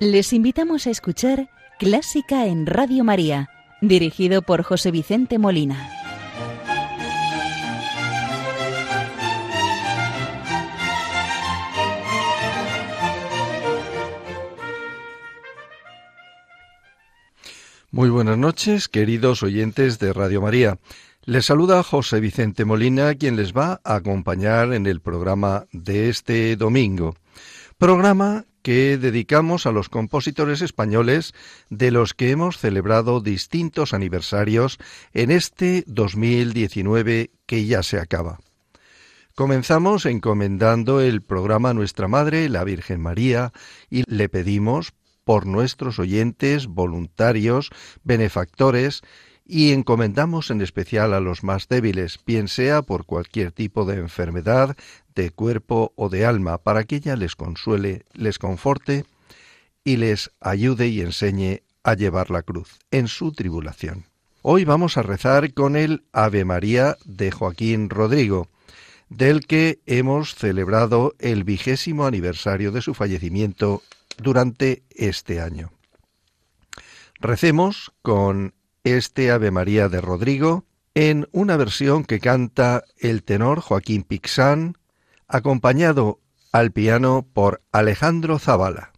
Les invitamos a escuchar Clásica en Radio María, dirigido por José Vicente Molina. Muy buenas noches, queridos oyentes de Radio María. Les saluda José Vicente Molina, quien les va a acompañar en el programa de este domingo. Programa que dedicamos a los compositores españoles de los que hemos celebrado distintos aniversarios en este 2019 que ya se acaba. Comenzamos encomendando el programa a Nuestra Madre, la Virgen María, y le pedimos por nuestros oyentes, voluntarios, benefactores, y encomendamos en especial a los más débiles, bien sea por cualquier tipo de enfermedad, de cuerpo o de alma, para que ella les consuele, les conforte y les ayude y enseñe a llevar la cruz en su tribulación. Hoy vamos a rezar con el Ave María de Joaquín Rodrigo, del que hemos celebrado el vigésimo aniversario de su fallecimiento durante este año. Recemos con este Ave María de Rodrigo en una versión que canta el tenor Joaquín Pixán, acompañado al piano por Alejandro Zavala.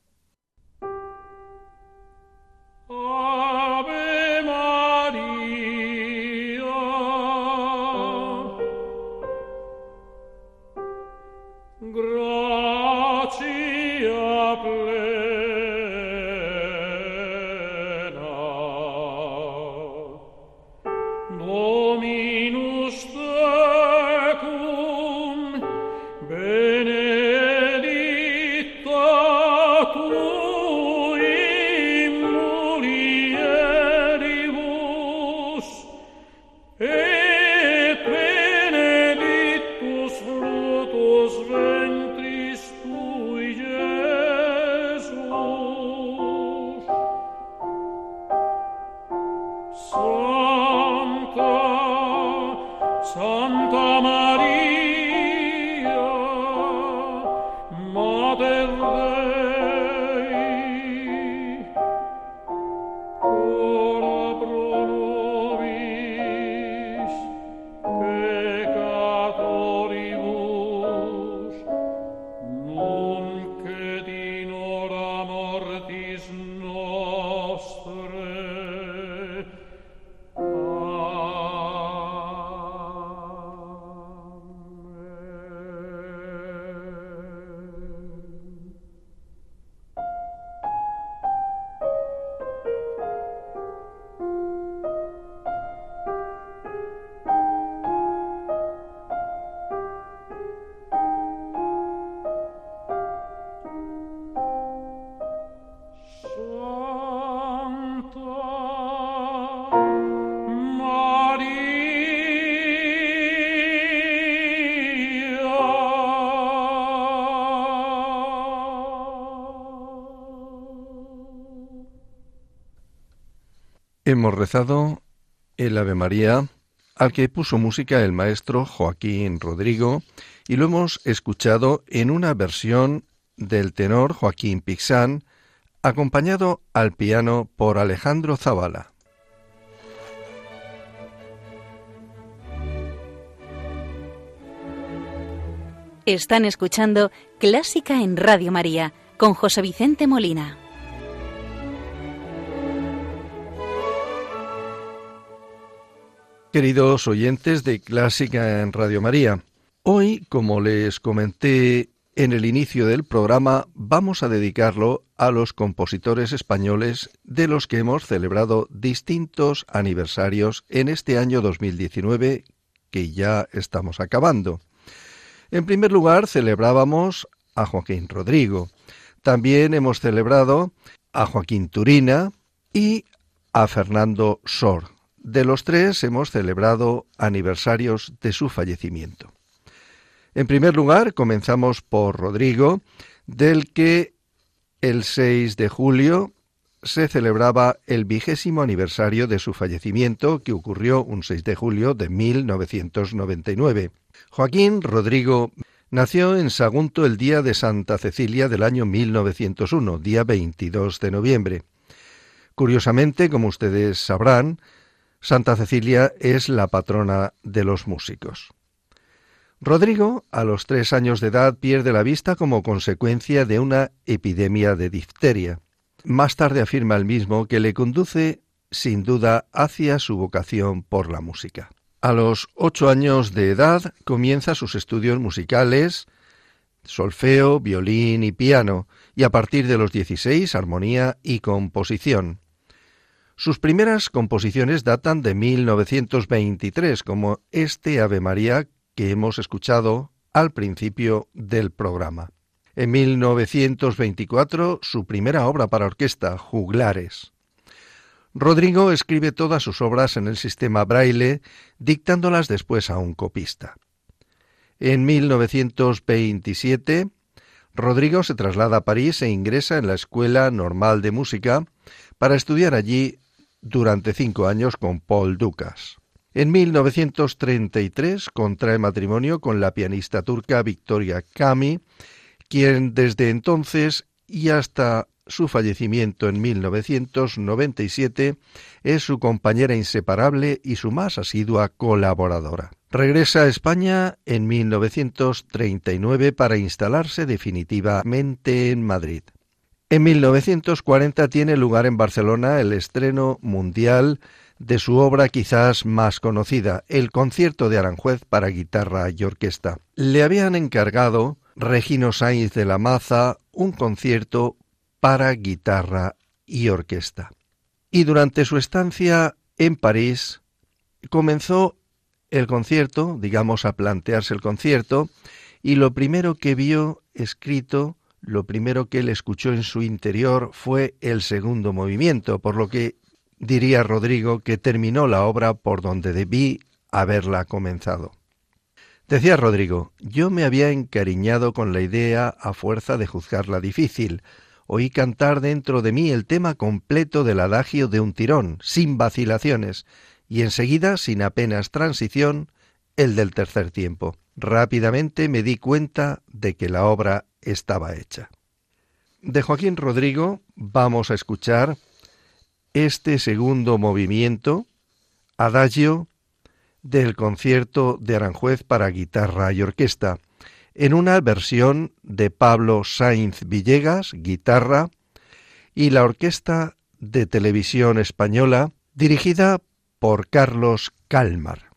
Hemos rezado el Ave María al que puso música el maestro Joaquín Rodrigo y lo hemos escuchado en una versión del tenor Joaquín Pixán, acompañado al piano por Alejandro Zavala. Están escuchando Clásica en Radio María con José Vicente Molina. Queridos oyentes de Clásica en Radio María, hoy, como les comenté en el inicio del programa, vamos a dedicarlo a los compositores españoles de los que hemos celebrado distintos aniversarios en este año 2019 que ya estamos acabando. En primer lugar, celebrábamos a Joaquín Rodrigo. También hemos celebrado a Joaquín Turina y a Fernando Sor, de los tres hemos celebrado aniversarios de su fallecimiento. En primer lugar, comenzamos por Rodrigo, del que el 6 de julio se celebraba el vigésimo aniversario de su fallecimiento, que ocurrió un 6 de julio de 1999. Joaquín Rodrigo Nació en Sagunto el día de Santa Cecilia del año 1901, día 22 de noviembre. Curiosamente, como ustedes sabrán, Santa Cecilia es la patrona de los músicos. Rodrigo, a los tres años de edad, pierde la vista como consecuencia de una epidemia de difteria. Más tarde afirma el mismo que le conduce, sin duda, hacia su vocación por la música. A los ocho años de edad comienza sus estudios musicales, solfeo, violín y piano, y a partir de los dieciséis armonía y composición. Sus primeras composiciones datan de 1923, como este Ave María que hemos escuchado al principio del programa. En 1924, su primera obra para orquesta, Juglares. Rodrigo escribe todas sus obras en el sistema braille, dictándolas después a un copista. En 1927, Rodrigo se traslada a París e ingresa en la Escuela Normal de Música para estudiar allí durante cinco años con Paul Dukas. En 1933 contrae matrimonio con la pianista turca Victoria Kami, quien desde entonces y hasta su fallecimiento en 1997 es su compañera inseparable y su más asidua colaboradora. Regresa a España en 1939 para instalarse definitivamente en Madrid. En 1940 tiene lugar en Barcelona el estreno mundial de su obra quizás más conocida, el concierto de Aranjuez para guitarra y orquesta. Le habían encargado Regino Sainz de la Maza un concierto para guitarra y orquesta. Y durante su estancia en París comenzó el concierto, digamos, a plantearse el concierto, y lo primero que vio escrito, lo primero que él escuchó en su interior fue el segundo movimiento, por lo que diría Rodrigo que terminó la obra por donde debí haberla comenzado. Decía Rodrigo, yo me había encariñado con la idea a fuerza de juzgarla difícil. Oí cantar dentro de mí el tema completo del adagio de un tirón, sin vacilaciones, y enseguida, sin apenas transición, el del tercer tiempo. Rápidamente me di cuenta de que la obra estaba hecha. De Joaquín Rodrigo vamos a escuchar este segundo movimiento, adagio, del concierto de Aranjuez para guitarra y orquesta, en una versión de Pablo Sainz Villegas, guitarra, y la Orquesta de Televisión Española, dirigida por Carlos Calmar.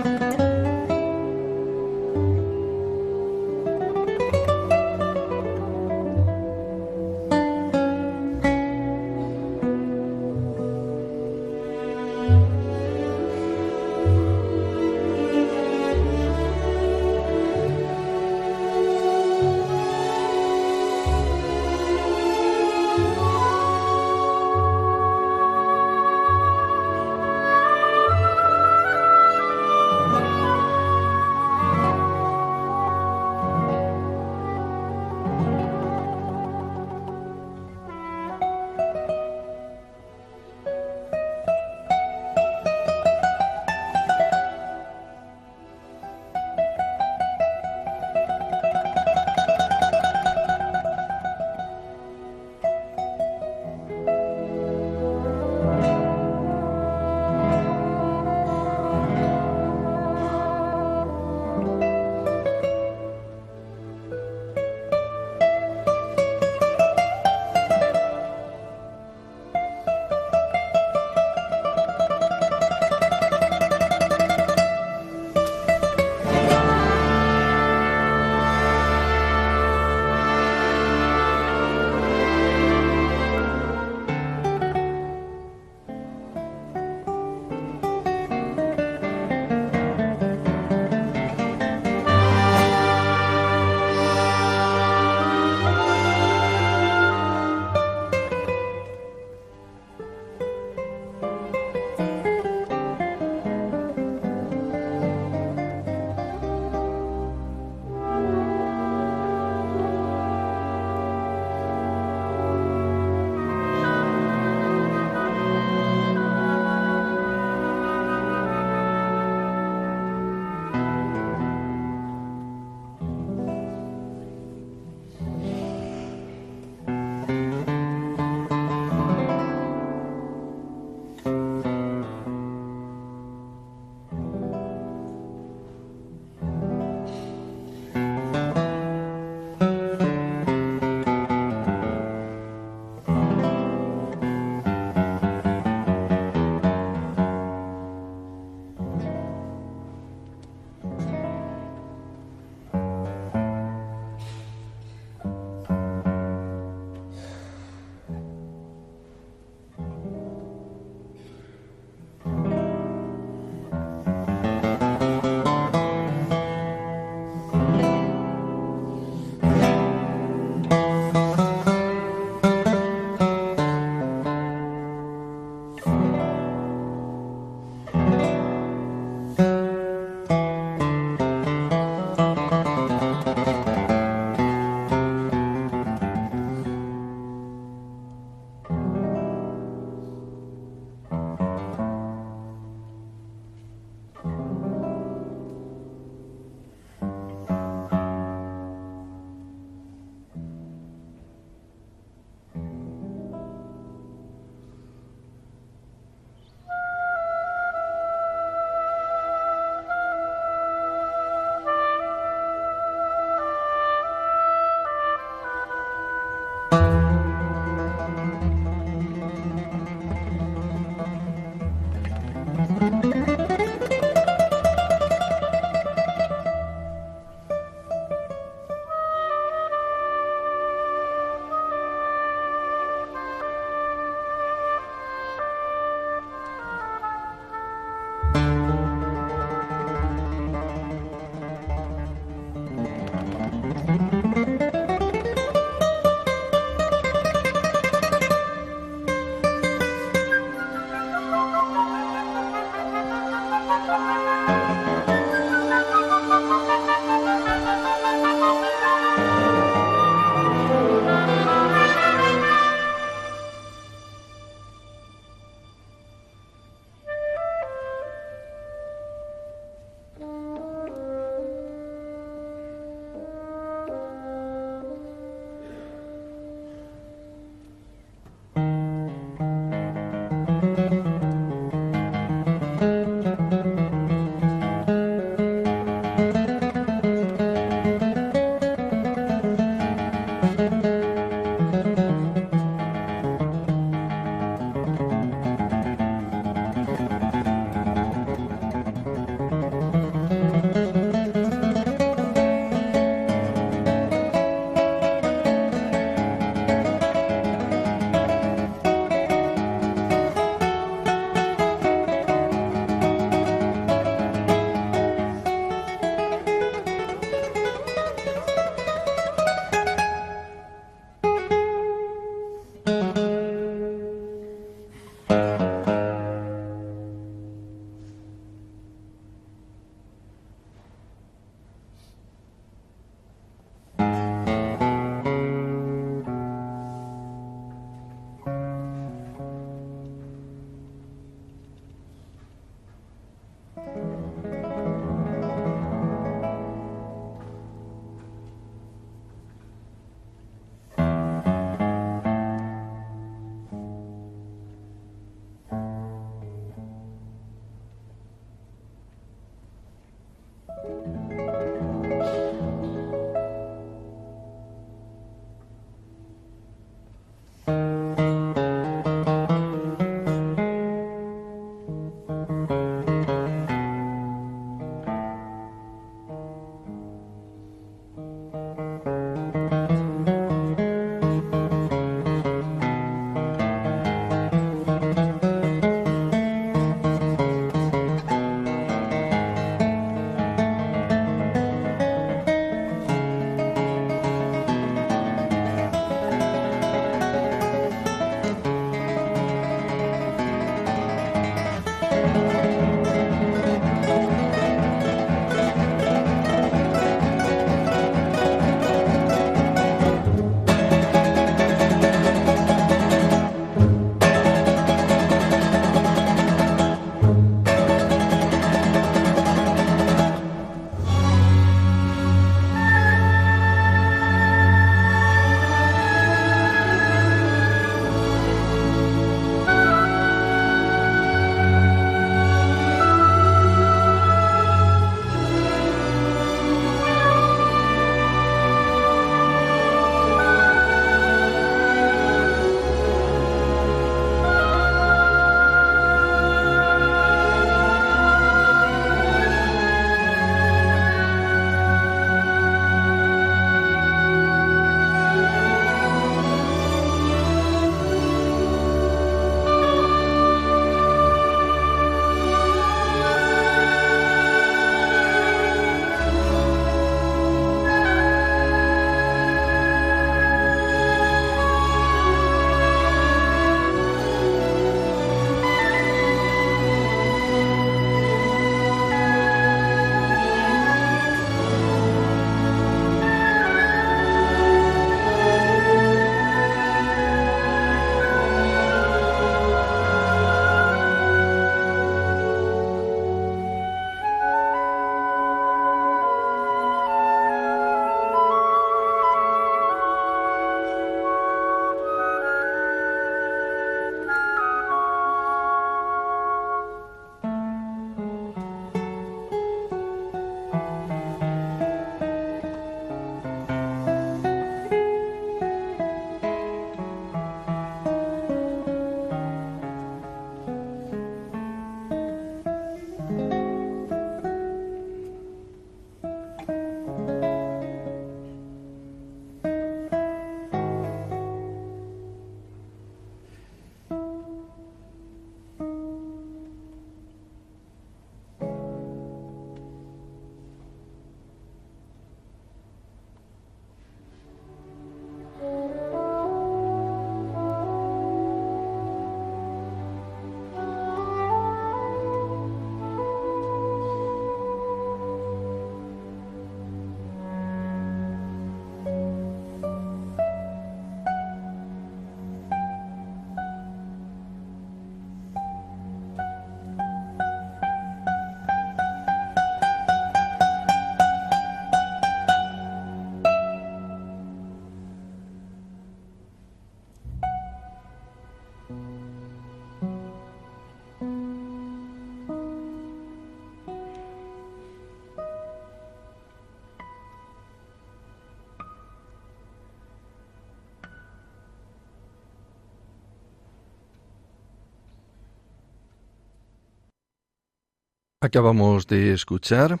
Acabamos de escuchar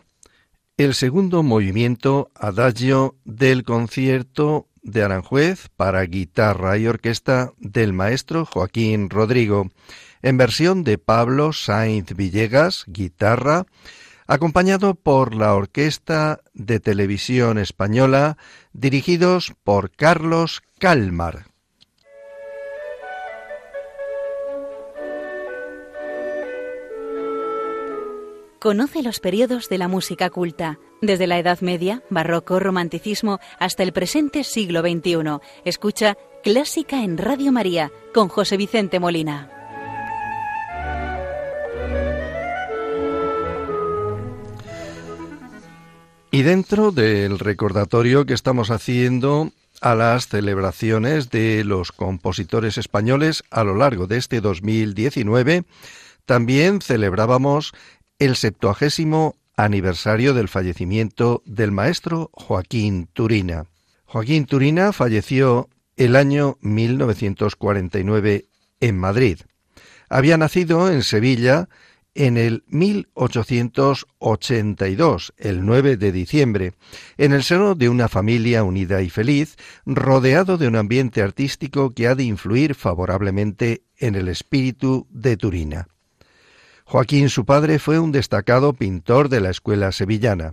el segundo movimiento adagio del concierto de Aranjuez para guitarra y orquesta del maestro Joaquín Rodrigo, en versión de Pablo Sainz Villegas, guitarra, acompañado por la Orquesta de Televisión Española, dirigidos por Carlos Calmar. Conoce los periodos de la música culta, desde la Edad Media, Barroco, Romanticismo, hasta el presente siglo XXI. Escucha Clásica en Radio María con José Vicente Molina. Y dentro del recordatorio que estamos haciendo a las celebraciones de los compositores españoles a lo largo de este 2019, también celebrábamos el septuagésimo aniversario del fallecimiento del maestro Joaquín Turina. Joaquín Turina falleció el año 1949 en Madrid. Había nacido en Sevilla en el 1882, el 9 de diciembre, en el seno de una familia unida y feliz, rodeado de un ambiente artístico que ha de influir favorablemente en el espíritu de Turina. Joaquín, su padre, fue un destacado pintor de la escuela sevillana.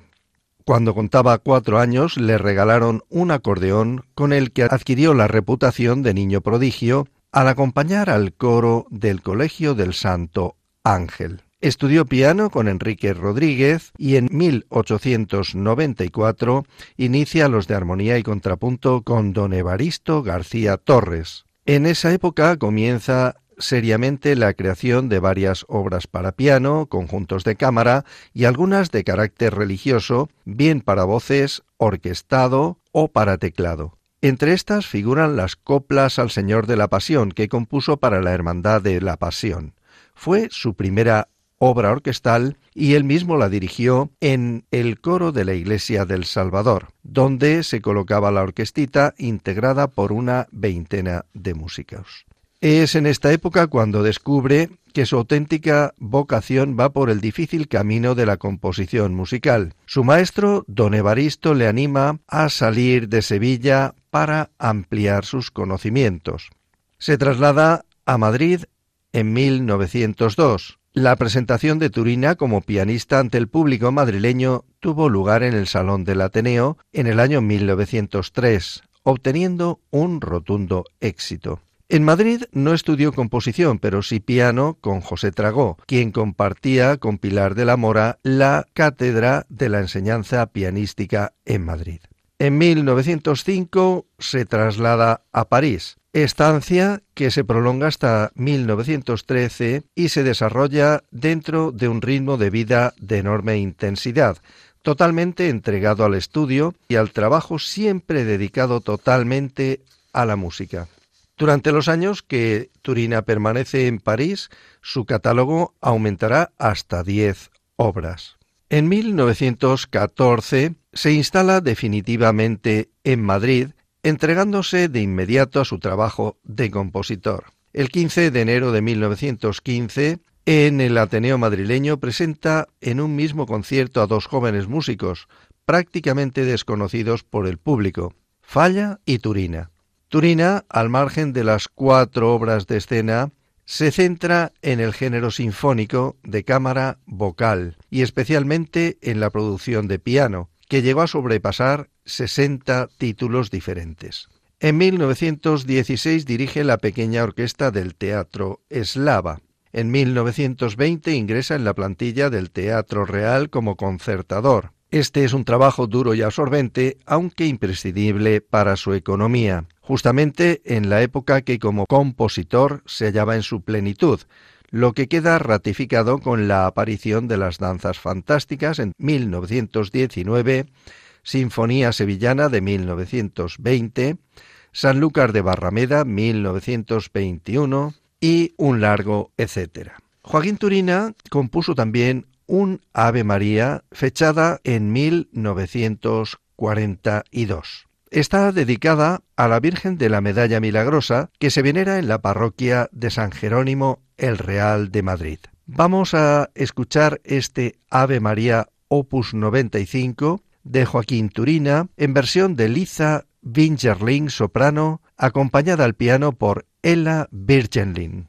Cuando contaba cuatro años le regalaron un acordeón con el que adquirió la reputación de niño prodigio al acompañar al coro del Colegio del Santo Ángel. Estudió piano con Enrique Rodríguez y en 1894 inicia los de armonía y contrapunto con don Evaristo García Torres. En esa época comienza seriamente la creación de varias obras para piano, conjuntos de cámara y algunas de carácter religioso, bien para voces, orquestado o para teclado. Entre estas figuran las coplas al Señor de la Pasión que compuso para la Hermandad de la Pasión. Fue su primera obra orquestal y él mismo la dirigió en el coro de la Iglesia del Salvador, donde se colocaba la orquestita integrada por una veintena de músicos. Es en esta época cuando descubre que su auténtica vocación va por el difícil camino de la composición musical. Su maestro, don Evaristo, le anima a salir de Sevilla para ampliar sus conocimientos. Se traslada a Madrid en 1902. La presentación de Turina como pianista ante el público madrileño tuvo lugar en el Salón del Ateneo en el año 1903, obteniendo un rotundo éxito. En Madrid no estudió composición, pero sí piano con José Tragó, quien compartía con Pilar de la Mora la cátedra de la enseñanza pianística en Madrid. En 1905 se traslada a París, estancia que se prolonga hasta 1913 y se desarrolla dentro de un ritmo de vida de enorme intensidad, totalmente entregado al estudio y al trabajo siempre dedicado totalmente a la música. Durante los años que Turina permanece en París, su catálogo aumentará hasta 10 obras. En 1914 se instala definitivamente en Madrid, entregándose de inmediato a su trabajo de compositor. El 15 de enero de 1915, en el Ateneo madrileño presenta en un mismo concierto a dos jóvenes músicos, prácticamente desconocidos por el público, Falla y Turina. Turina, al margen de las cuatro obras de escena, se centra en el género sinfónico de cámara vocal y especialmente en la producción de piano, que llegó a sobrepasar 60 títulos diferentes. En 1916 dirige la pequeña orquesta del Teatro Eslava. En 1920 ingresa en la plantilla del Teatro Real como concertador. Este es un trabajo duro y absorbente, aunque imprescindible para su economía justamente en la época que como compositor se hallaba en su plenitud, lo que queda ratificado con la aparición de las danzas fantásticas en 1919, Sinfonía Sevillana de 1920, Sanlúcar de Barrameda 1921 y un largo etcétera. Joaquín Turina compuso también un Ave María fechada en 1942 está dedicada a la Virgen de la Medalla Milagrosa que se venera en la parroquia de San Jerónimo el Real de Madrid. Vamos a escuchar este Ave María Opus 95 de Joaquín Turina en versión de Liza Wingerling soprano, acompañada al piano por Ella Birgenlin.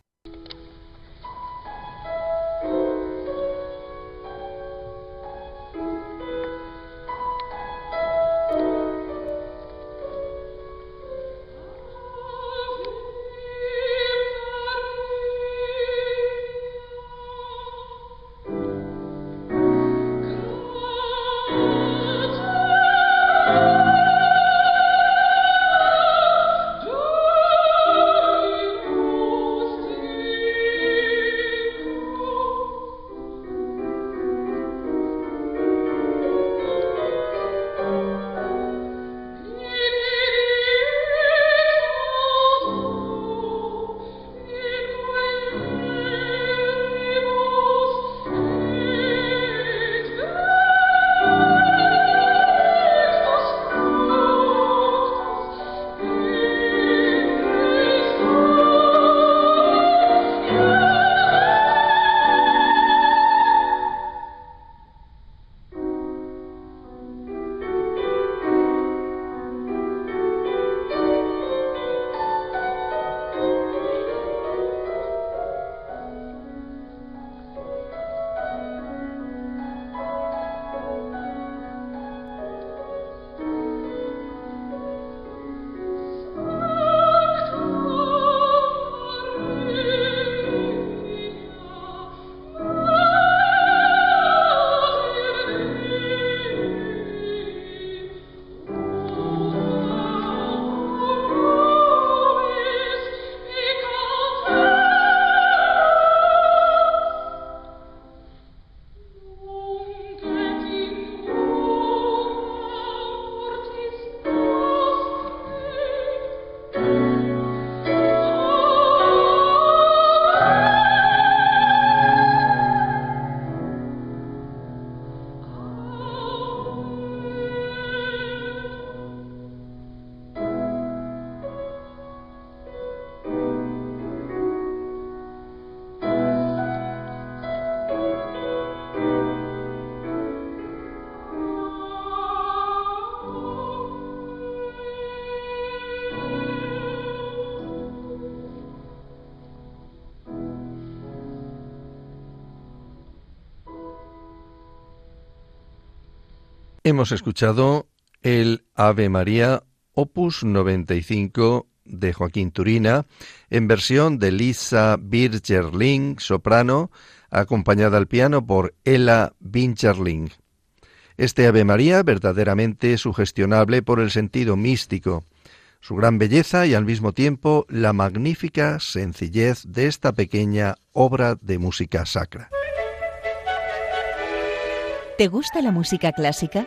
Hemos escuchado el Ave María Opus 95 de Joaquín Turina en versión de Lisa Birgerling, soprano, acompañada al piano por Ella Bincherling. Este Ave María verdaderamente sugestionable por el sentido místico, su gran belleza y al mismo tiempo la magnífica sencillez de esta pequeña obra de música sacra. ¿Te gusta la música clásica?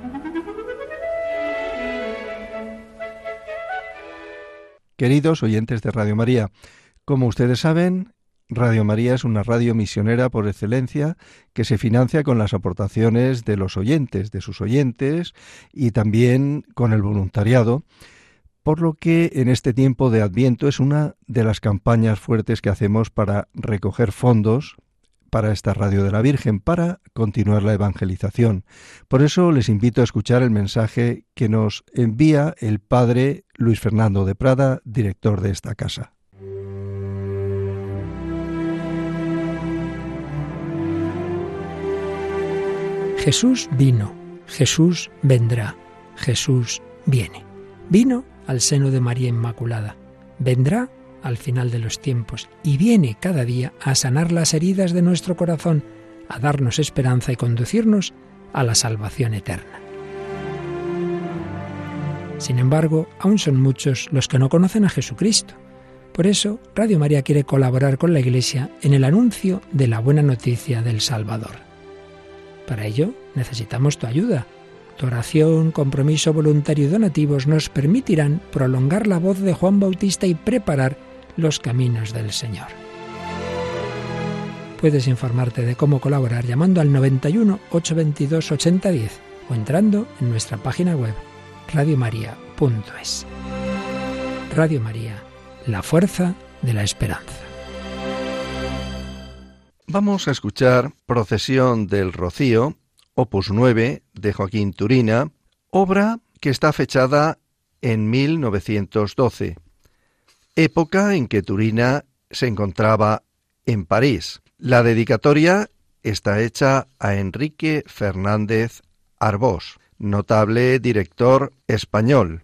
Queridos oyentes de Radio María, como ustedes saben, Radio María es una radio misionera por excelencia que se financia con las aportaciones de los oyentes, de sus oyentes y también con el voluntariado, por lo que en este tiempo de Adviento es una de las campañas fuertes que hacemos para recoger fondos para esta radio de la Virgen, para continuar la evangelización. Por eso les invito a escuchar el mensaje que nos envía el padre Luis Fernando de Prada, director de esta casa. Jesús vino, Jesús vendrá, Jesús viene. Vino al seno de María Inmaculada, vendrá al final de los tiempos y viene cada día a sanar las heridas de nuestro corazón, a darnos esperanza y conducirnos a la salvación eterna. Sin embargo, aún son muchos los que no conocen a Jesucristo. Por eso, Radio María quiere colaborar con la Iglesia en el anuncio de la buena noticia del Salvador. Para ello necesitamos tu ayuda. Tu oración, compromiso voluntario y donativos nos permitirán prolongar la voz de Juan Bautista y preparar los caminos del Señor. Puedes informarte de cómo colaborar llamando al 91 822 8010 o entrando en nuestra página web radiomaria.es. Radio María, la fuerza de la esperanza. Vamos a escuchar Procesión del Rocío, opus 9 de Joaquín Turina, obra que está fechada en 1912, época en que Turina se encontraba en París. La dedicatoria está hecha a Enrique Fernández Arbós, notable director español.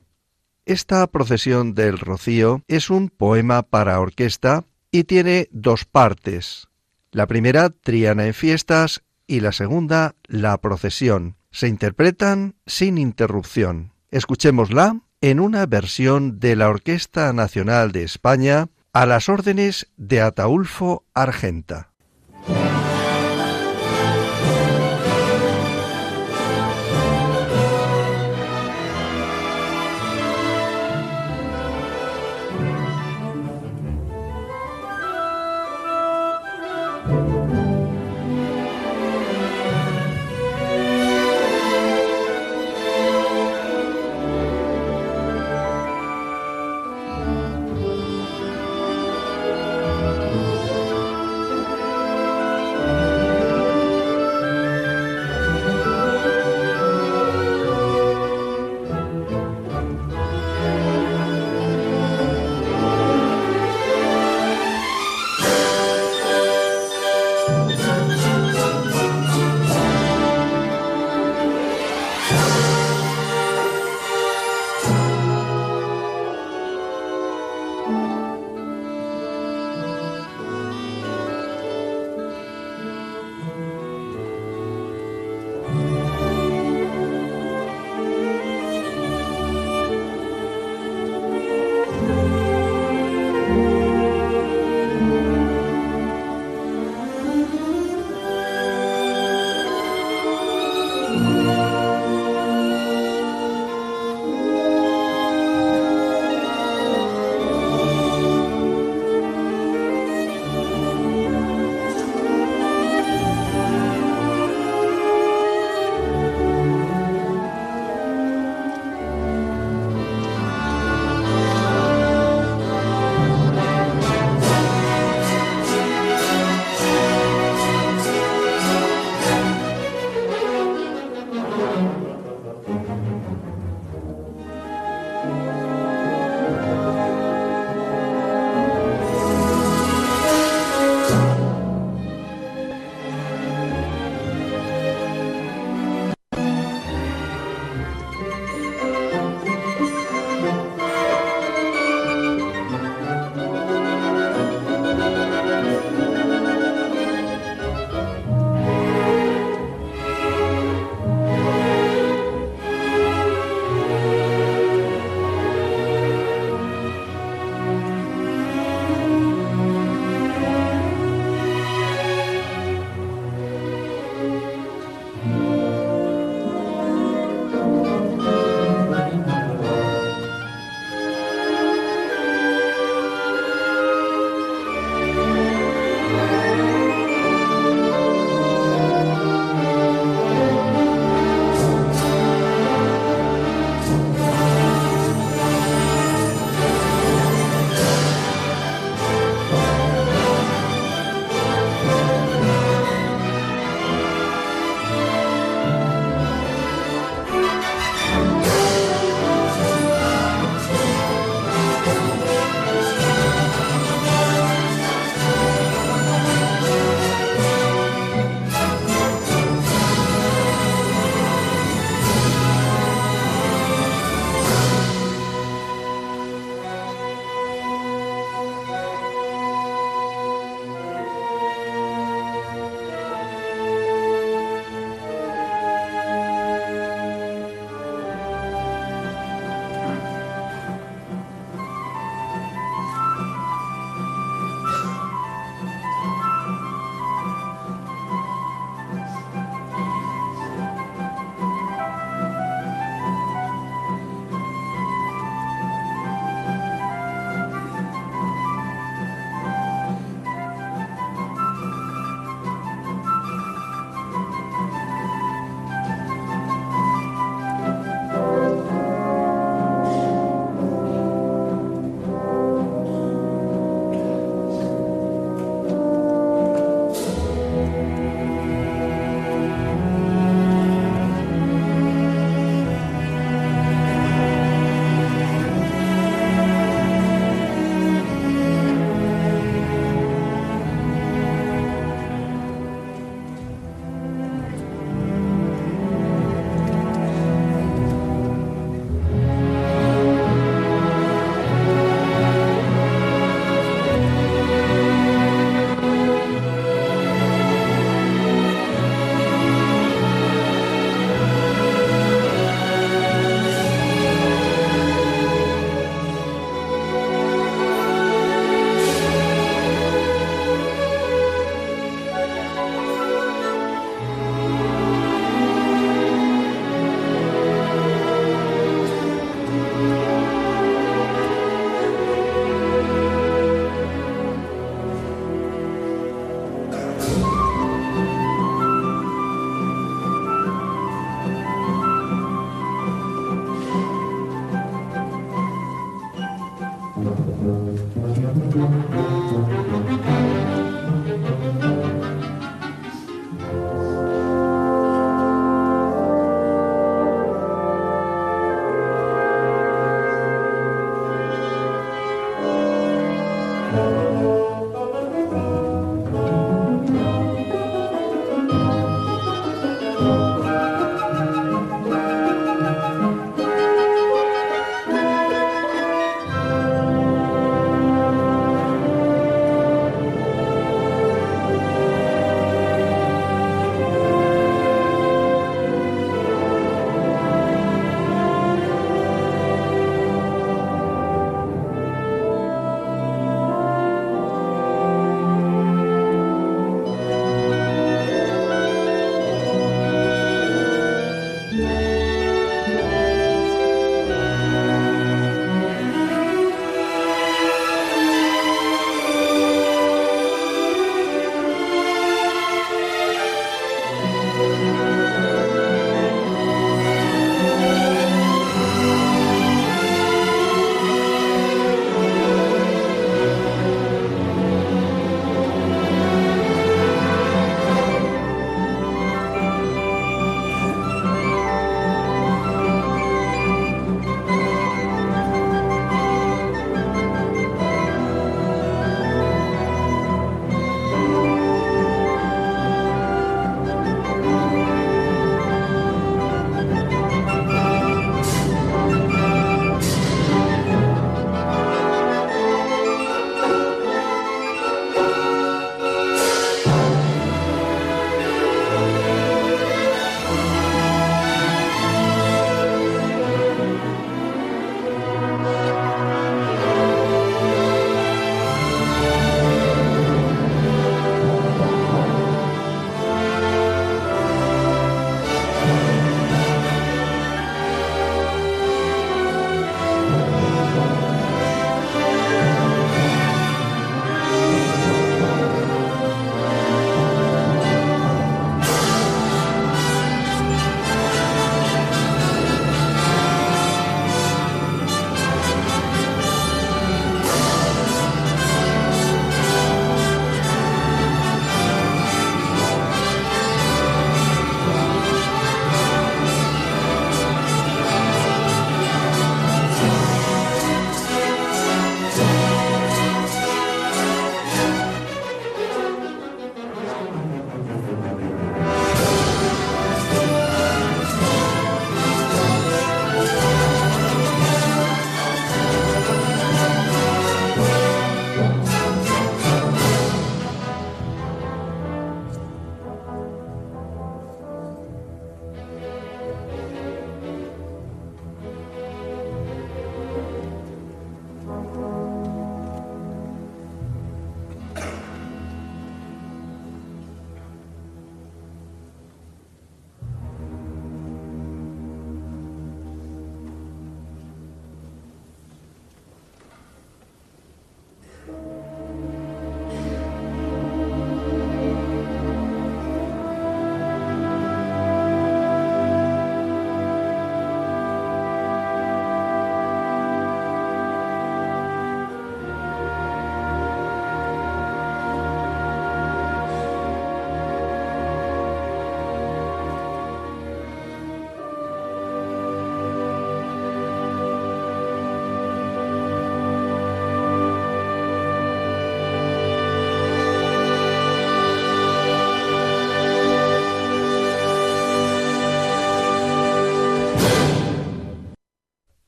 Esta procesión del Rocío es un poema para orquesta y tiene dos partes. La primera, Triana en fiestas, y la segunda, La procesión. Se interpretan sin interrupción. Escuchémosla en una versión de la Orquesta Nacional de España a las órdenes de Ataulfo Argenta.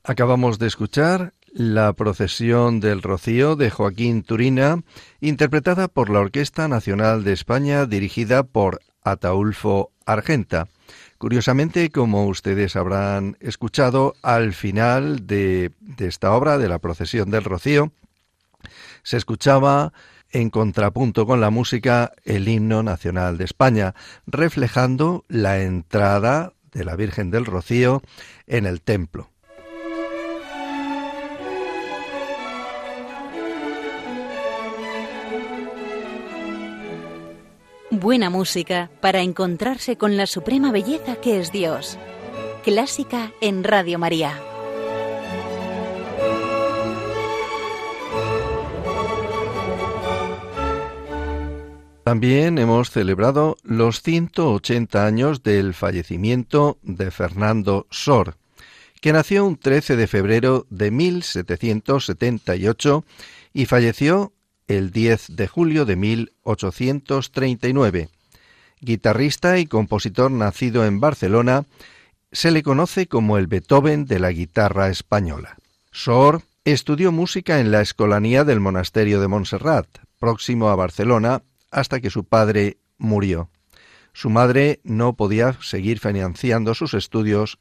Acabamos de escuchar la procesión del Rocío de Joaquín Turina, interpretada por la Orquesta Nacional de España, dirigida por Ataulfo Argenta. Curiosamente, como ustedes habrán escuchado, al final de, de esta obra, de la procesión del Rocío, se escuchaba en contrapunto con la música el himno nacional de España, reflejando la entrada de la Virgen del Rocío en el templo. Buena música para encontrarse con la suprema belleza que es Dios. Clásica en Radio María. También hemos celebrado los 180 años del fallecimiento de Fernando Sor, que nació un 13 de febrero de 1778 y falleció el 10 de julio de 1839. Guitarrista y compositor nacido en Barcelona, se le conoce como el Beethoven de la guitarra española. Sor estudió música en la escolanía del monasterio de Montserrat, próximo a Barcelona, hasta que su padre murió. Su madre no podía seguir financiando sus estudios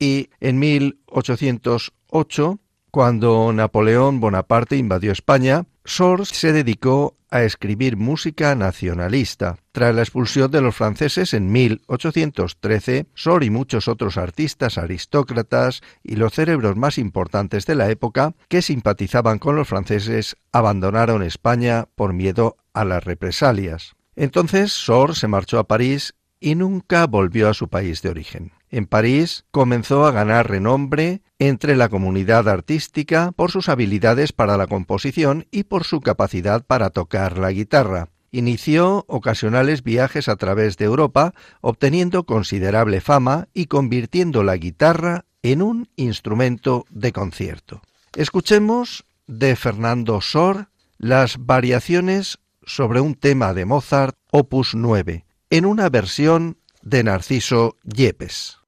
y en 1808, cuando Napoleón Bonaparte invadió España, Sor se dedicó a escribir música nacionalista. Tras la expulsión de los franceses en 1813, Sor y muchos otros artistas, aristócratas y los cerebros más importantes de la época que simpatizaban con los franceses abandonaron España por miedo a las represalias. Entonces Sor se marchó a París y nunca volvió a su país de origen. En París comenzó a ganar renombre entre la comunidad artística por sus habilidades para la composición y por su capacidad para tocar la guitarra. Inició ocasionales viajes a través de Europa, obteniendo considerable fama y convirtiendo la guitarra en un instrumento de concierto. Escuchemos de Fernando Sor las variaciones sobre un tema de Mozart, opus 9, en una versión de Narciso Yepes.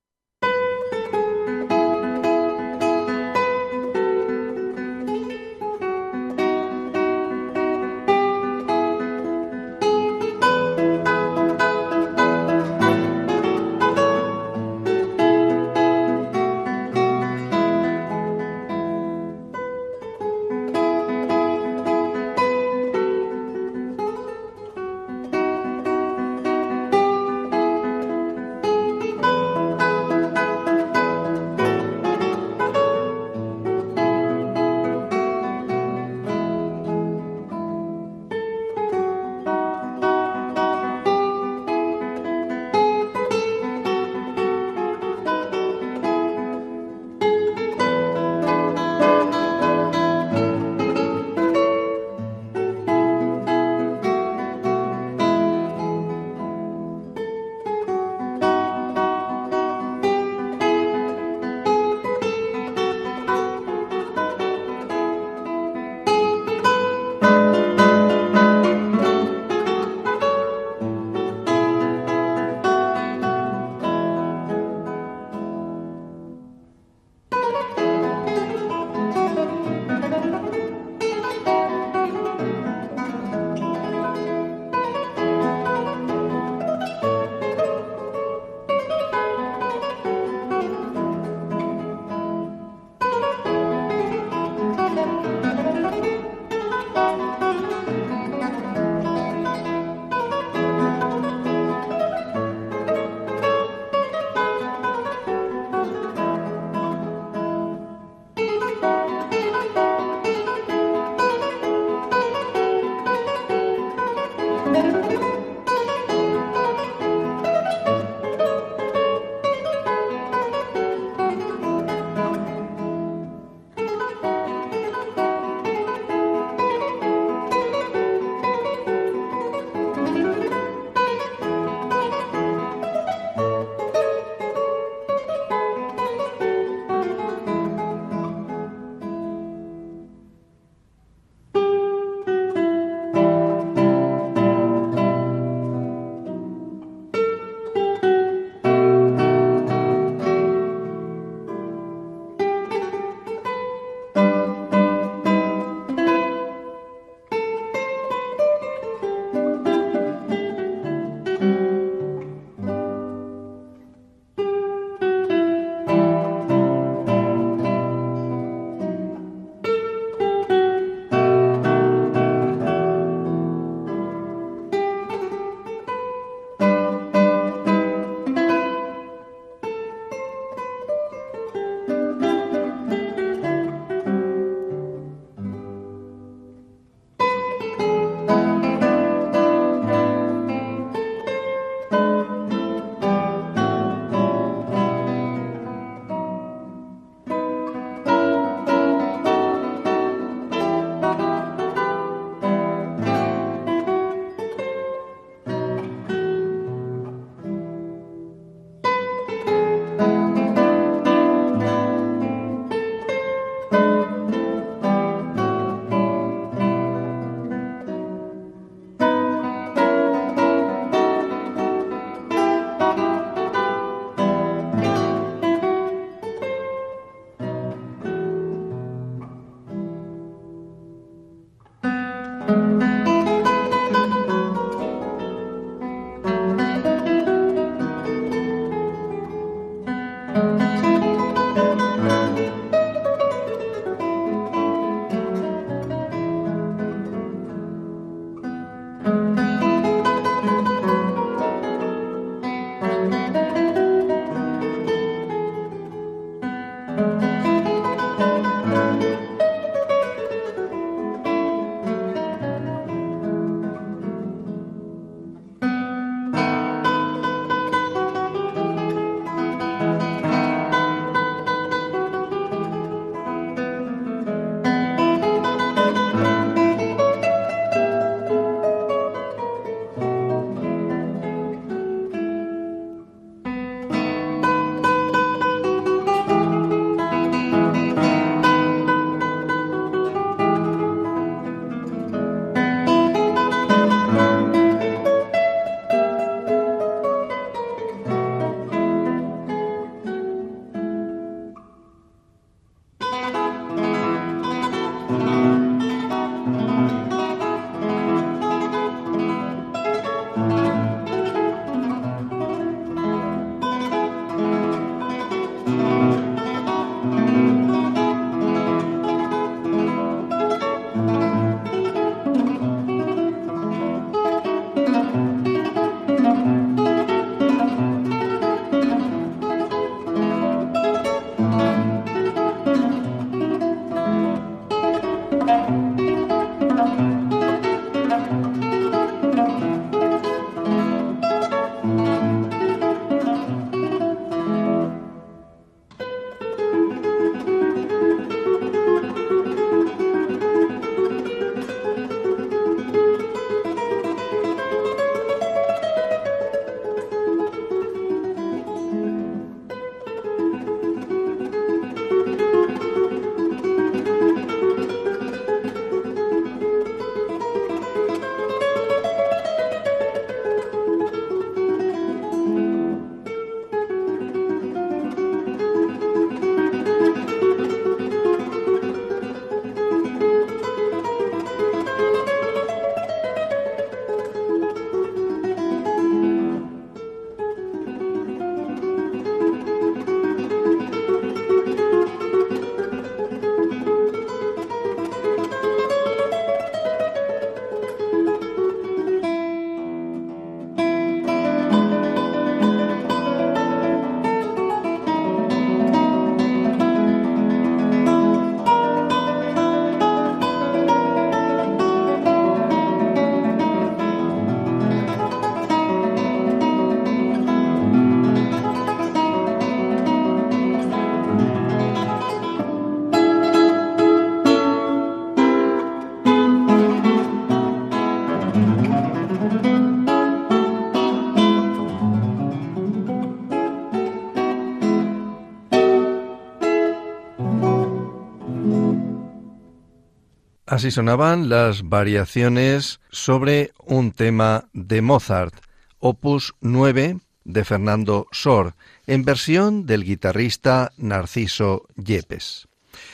Así sonaban las variaciones sobre un tema de Mozart, opus 9 de Fernando Sor, en versión del guitarrista Narciso Yepes.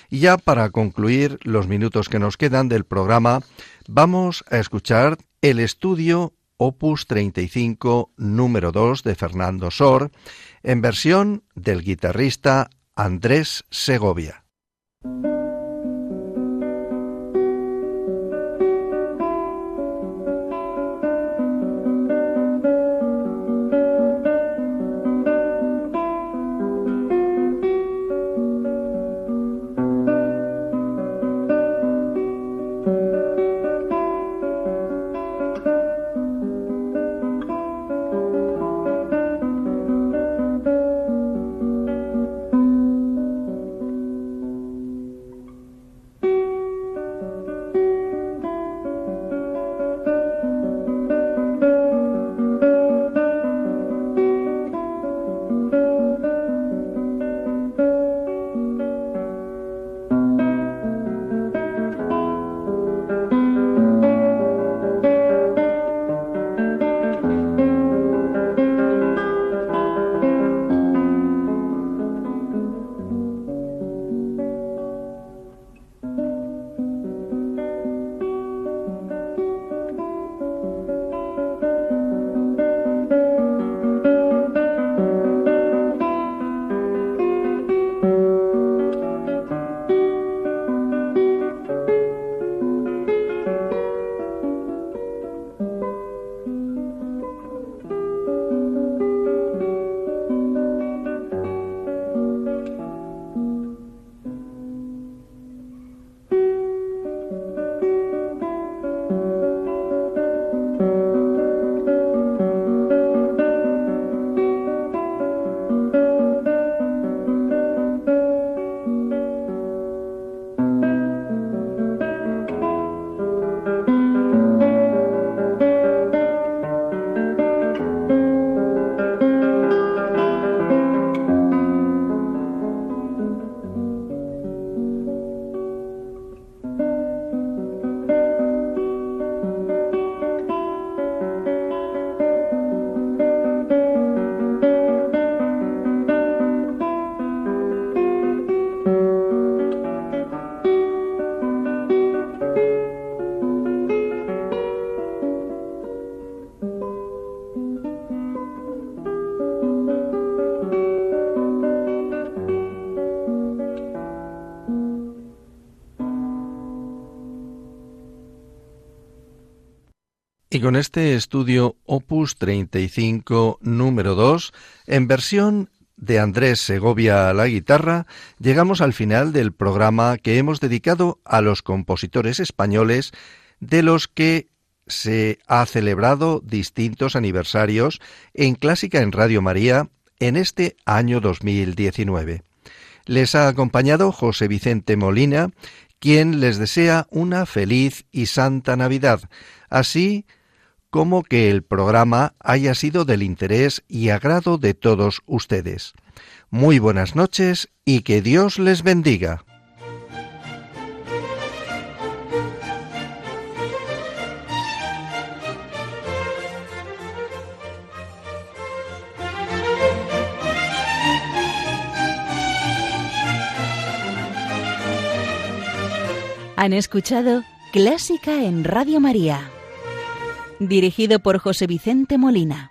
Y ya para concluir los minutos que nos quedan del programa, vamos a escuchar el estudio opus 35 número 2 de Fernando Sor, en versión del guitarrista Andrés Segovia. Y con este estudio Opus 35 número 2, en versión de Andrés Segovia a la guitarra, llegamos al final del programa que hemos dedicado a los compositores españoles de los que se ha celebrado distintos aniversarios en Clásica en Radio María en este año 2019. Les ha acompañado José Vicente Molina, quien les desea una feliz y santa Navidad, así como que el programa haya sido del interés y agrado de todos ustedes. Muy buenas noches y que Dios les bendiga. Han escuchado Clásica en Radio María, dirigido por José Vicente Molina.